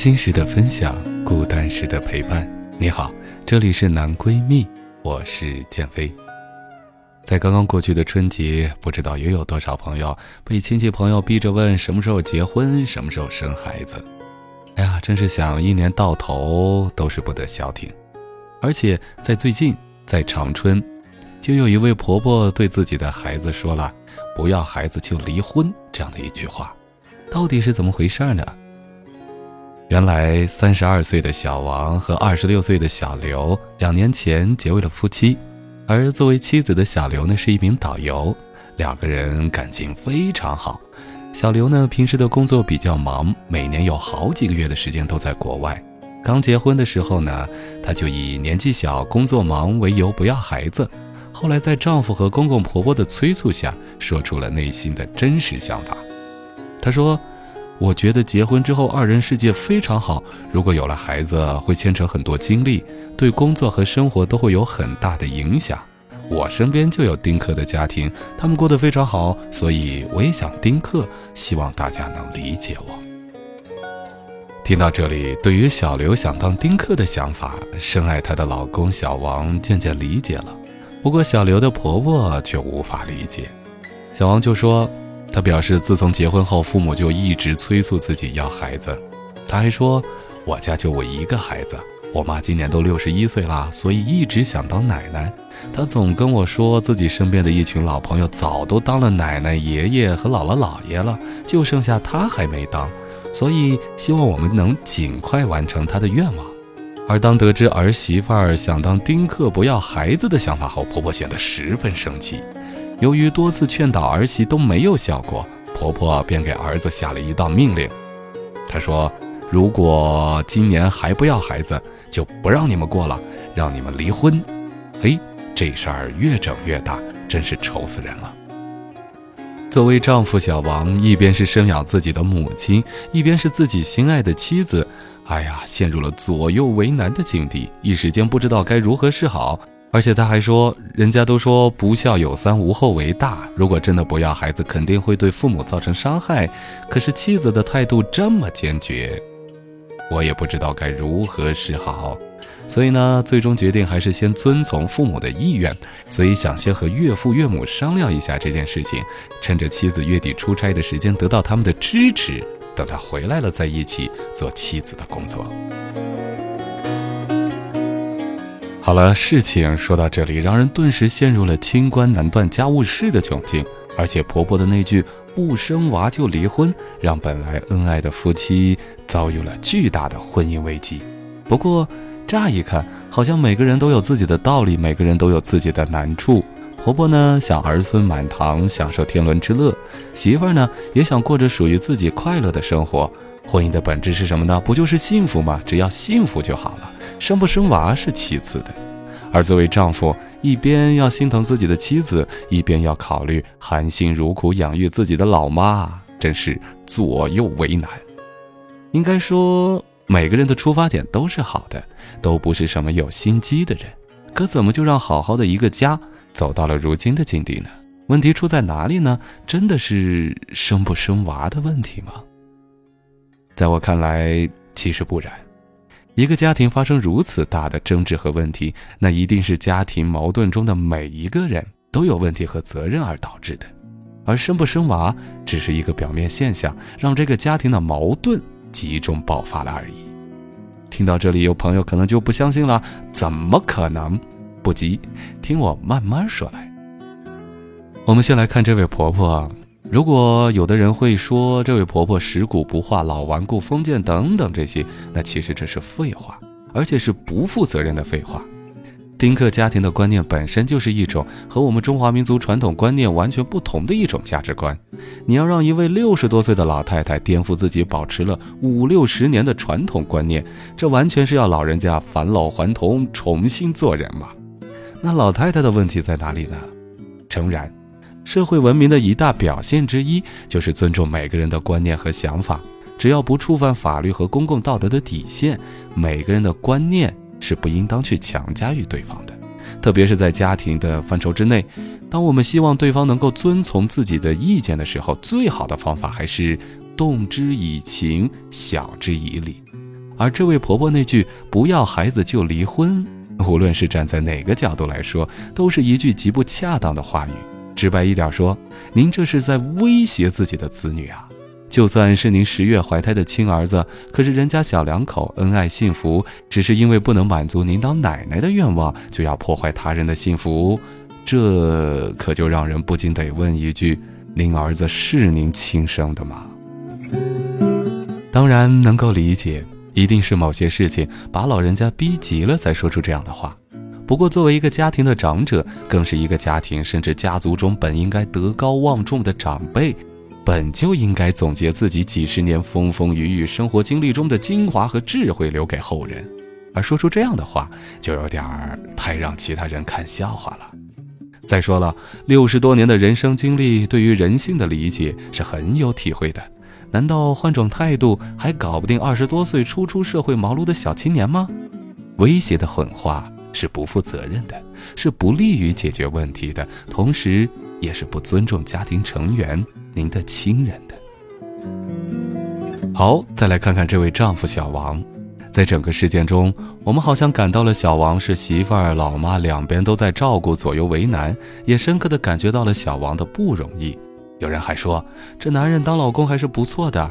心时的分享，孤单时的陪伴。你好，这里是男闺蜜，我是建飞。在刚刚过去的春节，不知道又有多少朋友被亲戚朋友逼着问什么时候结婚，什么时候生孩子。哎呀，真是想一年到头都是不得消停。而且在最近，在长春，就有一位婆婆对自己的孩子说了“不要孩子就离婚”这样的一句话，到底是怎么回事呢？原来三十二岁的小王和二十六岁的小刘两年前结为了夫妻，而作为妻子的小刘呢是一名导游，两个人感情非常好。小刘呢平时的工作比较忙，每年有好几个月的时间都在国外。刚结婚的时候呢，她就以年纪小、工作忙为由不要孩子。后来在丈夫和公公婆婆的催促下，说出了内心的真实想法。她说。我觉得结婚之后二人世界非常好，如果有了孩子会牵扯很多精力，对工作和生活都会有很大的影响。我身边就有丁克的家庭，他们过得非常好，所以我也想丁克，希望大家能理解我。听到这里，对于小刘想当丁克的想法，深爱她的老公小王渐渐理解了，不过小刘的婆婆却无法理解，小王就说。他表示，自从结婚后，父母就一直催促自己要孩子。他还说：“我家就我一个孩子，我妈今年都六十一岁了，所以一直想当奶奶。他总跟我说，自己身边的一群老朋友早都当了奶奶、爷爷和姥姥姥爷了，就剩下他还没当，所以希望我们能尽快完成他的愿望。”而当得知儿媳妇儿想当丁克、不要孩子的想法后，婆婆显得十分生气。由于多次劝导儿媳都没有效果，婆婆便给儿子下了一道命令。她说：“如果今年还不要孩子，就不让你们过了，让你们离婚。”嘿，这事儿越整越大，真是愁死人了。作为丈夫，小王一边是生养自己的母亲，一边是自己心爱的妻子，哎呀，陷入了左右为难的境地，一时间不知道该如何是好。而且他还说，人家都说不孝有三，无后为大。如果真的不要孩子，肯定会对父母造成伤害。可是妻子的态度这么坚决，我也不知道该如何是好。所以呢，最终决定还是先遵从父母的意愿。所以想先和岳父岳母商量一下这件事情，趁着妻子月底出差的时间得到他们的支持，等他回来了再一起做妻子的工作。好了，事情说到这里，让人顿时陷入了清官难断家务事的窘境。而且婆婆的那句“不生娃就离婚”，让本来恩爱的夫妻遭遇了巨大的婚姻危机。不过，乍一看，好像每个人都有自己的道理，每个人都有自己的难处。婆婆呢，想儿孙满堂，享受天伦之乐；媳妇儿呢，也想过着属于自己快乐的生活。婚姻的本质是什么呢？不就是幸福吗？只要幸福就好了。生不生娃是其次的，而作为丈夫，一边要心疼自己的妻子，一边要考虑含辛茹苦养育自己的老妈，真是左右为难。应该说，每个人的出发点都是好的，都不是什么有心机的人，可怎么就让好好的一个家走到了如今的境地呢？问题出在哪里呢？真的是生不生娃的问题吗？在我看来，其实不然。一个家庭发生如此大的争执和问题，那一定是家庭矛盾中的每一个人都有问题和责任而导致的，而生不生娃只是一个表面现象，让这个家庭的矛盾集中爆发了而已。听到这里，有朋友可能就不相信了，怎么可能？不急，听我慢慢说来。我们先来看这位婆婆。如果有的人会说这位婆婆食古不化、老顽固、封建等等这些，那其实这是废话，而且是不负责任的废话。丁克家庭的观念本身就是一种和我们中华民族传统观念完全不同的一种价值观。你要让一位六十多岁的老太太颠覆自己保持了五六十年的传统观念，这完全是要老人家返老还童，重新做人嘛？那老太太的问题在哪里呢？诚然，社会文明的一大表现之一就是尊重每个人的观念和想法，只要不触犯法律和公共道德的底线，每个人的观念。是不应当去强加于对方的，特别是在家庭的范畴之内。当我们希望对方能够遵从自己的意见的时候，最好的方法还是动之以情，晓之以理。而这位婆婆那句“不要孩子就离婚”，无论是站在哪个角度来说，都是一句极不恰当的话语。直白一点说，您这是在威胁自己的子女啊！就算是您十月怀胎的亲儿子，可是人家小两口恩爱幸福，只是因为不能满足您当奶奶的愿望，就要破坏他人的幸福，这可就让人不禁得问一句：您儿子是您亲生的吗？当然能够理解，一定是某些事情把老人家逼急了才说出这样的话。不过作为一个家庭的长者，更是一个家庭甚至家族中本应该德高望重的长辈。本就应该总结自己几十年风风雨雨生活经历中的精华和智慧留给后人，而说出这样的话，就有点儿太让其他人看笑话了。再说了，六十多年的人生经历，对于人性的理解是很有体会的。难道换种态度还搞不定二十多岁初出社会茅庐的小青年吗？威胁的狠话是不负责任的，是不利于解决问题的，同时也是不尊重家庭成员。您的亲人的。好，再来看看这位丈夫小王，在整个事件中，我们好像感到了小王是媳妇儿、老妈两边都在照顾，左右为难，也深刻的感觉到了小王的不容易。有人还说，这男人当老公还是不错的。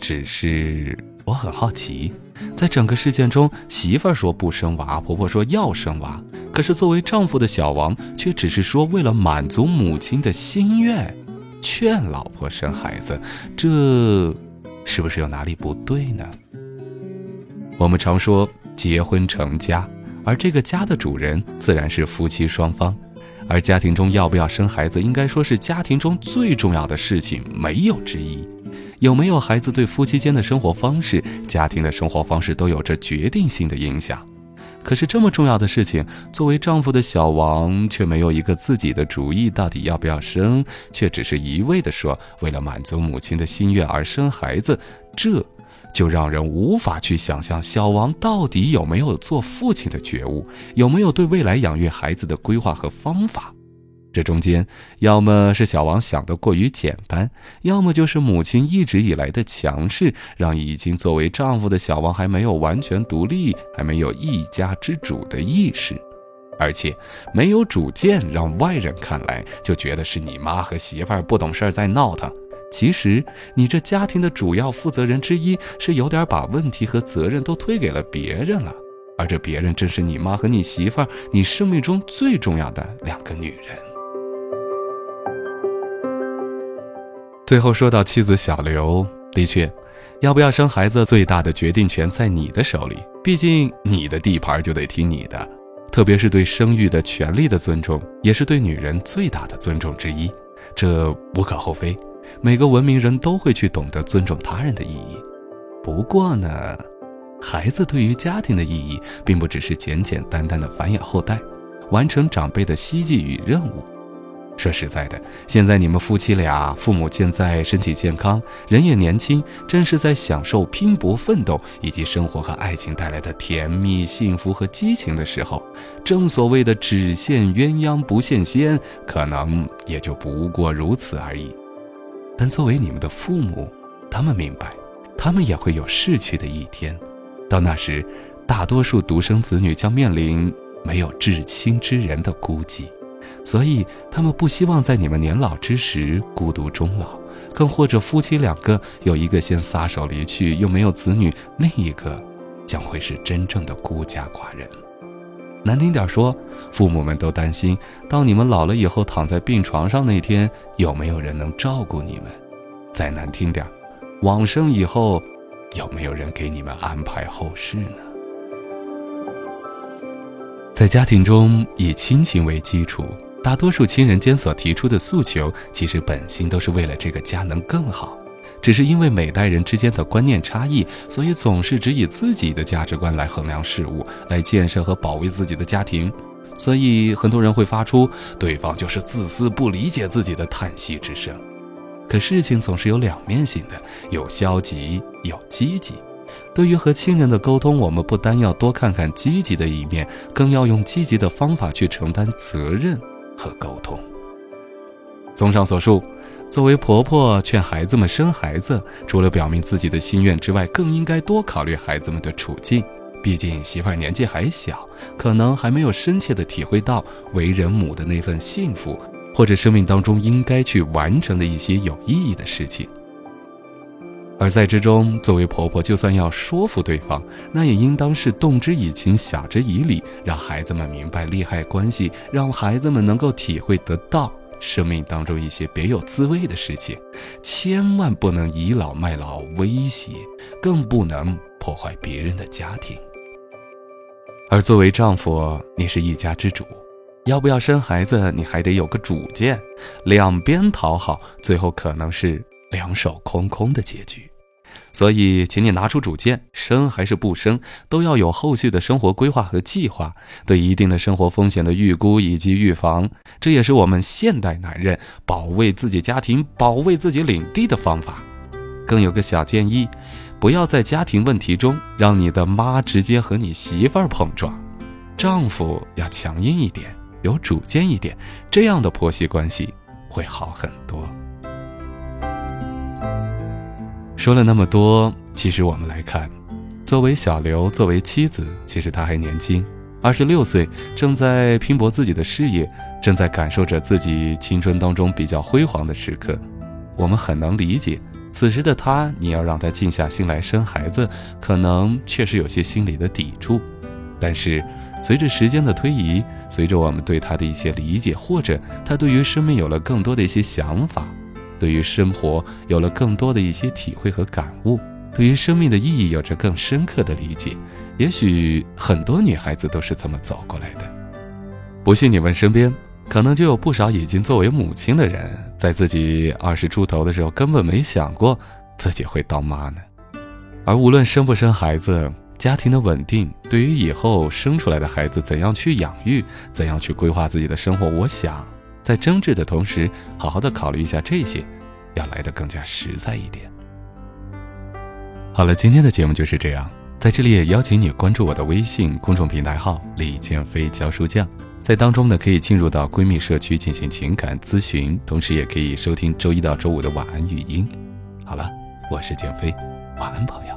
只是我很好奇，在整个事件中，媳妇儿说不生娃，婆婆说要生娃，可是作为丈夫的小王却只是说为了满足母亲的心愿。劝老婆生孩子，这是不是有哪里不对呢？我们常说结婚成家，而这个家的主人自然是夫妻双方，而家庭中要不要生孩子，应该说是家庭中最重要的事情，没有之一。有没有孩子，对夫妻间的生活方式、家庭的生活方式都有着决定性的影响。可是这么重要的事情，作为丈夫的小王却没有一个自己的主意，到底要不要生，却只是一味的说为了满足母亲的心愿而生孩子，这就让人无法去想象小王到底有没有做父亲的觉悟，有没有对未来养育孩子的规划和方法。这中间，要么是小王想得过于简单，要么就是母亲一直以来的强势，让已经作为丈夫的小王还没有完全独立，还没有一家之主的意识，而且没有主见，让外人看来就觉得是你妈和媳妇儿不懂事儿在闹腾。其实，你这家庭的主要负责人之一，是有点把问题和责任都推给了别人了，而这别人正是你妈和你媳妇儿，你生命中最重要的两个女人。最后说到妻子小刘，的确，要不要生孩子，最大的决定权在你的手里。毕竟你的地盘就得听你的，特别是对生育的权利的尊重，也是对女人最大的尊重之一。这无可厚非，每个文明人都会去懂得尊重他人的意义。不过呢，孩子对于家庭的意义，并不只是简简单单的繁衍后代，完成长辈的希冀与任务。说实在的，现在你们夫妻俩，父母健在，身体健康，人也年轻，正是在享受拼搏奋斗以及生活和爱情带来的甜蜜、幸福和激情的时候。正所谓的“只羡鸳鸯不羡仙”，可能也就不过如此而已。但作为你们的父母，他们明白，他们也会有逝去的一天。到那时，大多数独生子女将面临没有至亲之人的孤寂。所以他们不希望在你们年老之时孤独终老，更或者夫妻两个有一个先撒手离去，又没有子女，另一个将会是真正的孤家寡人。难听点说，父母们都担心，到你们老了以后躺在病床上那天，有没有人能照顾你们？再难听点，往生以后，有没有人给你们安排后事呢？在家庭中，以亲情为基础，大多数亲人间所提出的诉求，其实本心都是为了这个家能更好。只是因为每代人之间的观念差异，所以总是只以自己的价值观来衡量事物，来建设和保卫自己的家庭。所以很多人会发出“对方就是自私，不理解自己”的叹息之声。可事情总是有两面性的，有消极，有积极。对于和亲人的沟通，我们不单要多看看积极的一面，更要用积极的方法去承担责任和沟通。综上所述。作为婆婆劝孩子们生孩子，除了表明自己的心愿之外，更应该多考虑孩子们的处境。毕竟媳妇儿年纪还小，可能还没有深切的体会到为人母的那份幸福，或者生命当中应该去完成的一些有意义的事情。而在之中，作为婆婆，就算要说服对方，那也应当是动之以情，晓之以理，让孩子们明白利害关系，让孩子们能够体会得到。生命当中一些别有滋味的事情，千万不能倚老卖老、威胁，更不能破坏别人的家庭。而作为丈夫，你是一家之主，要不要生孩子，你还得有个主见，两边讨好，最后可能是两手空空的结局。所以，请你拿出主见，生还是不生，都要有后续的生活规划和计划，对一定的生活风险的预估以及预防，这也是我们现代男人保卫自己家庭、保卫自己领地的方法。更有个小建议，不要在家庭问题中让你的妈直接和你媳妇儿碰撞，丈夫要强硬一点，有主见一点，这样的婆媳关系会好很多。说了那么多，其实我们来看，作为小刘，作为妻子，其实他还年轻，二十六岁，正在拼搏自己的事业，正在感受着自己青春当中比较辉煌的时刻。我们很能理解，此时的他，你要让他静下心来生孩子，可能确实有些心理的抵触。但是，随着时间的推移，随着我们对他的一些理解，或者他对于生命有了更多的一些想法。对于生活有了更多的一些体会和感悟，对于生命的意义有着更深刻的理解。也许很多女孩子都是这么走过来的。不信你问身边，可能就有不少已经作为母亲的人，在自己二十出头的时候，根本没想过自己会当妈呢。而无论生不生孩子，家庭的稳定，对于以后生出来的孩子怎样去养育，怎样去规划自己的生活，我想。在争执的同时，好好的考虑一下这些，要来的更加实在一点。好了，今天的节目就是这样，在这里也邀请你关注我的微信公众平台号“李建飞教书匠”，在当中呢可以进入到闺蜜社区进行情感咨询，同时也可以收听周一到周五的晚安语音。好了，我是建飞，晚安，朋友。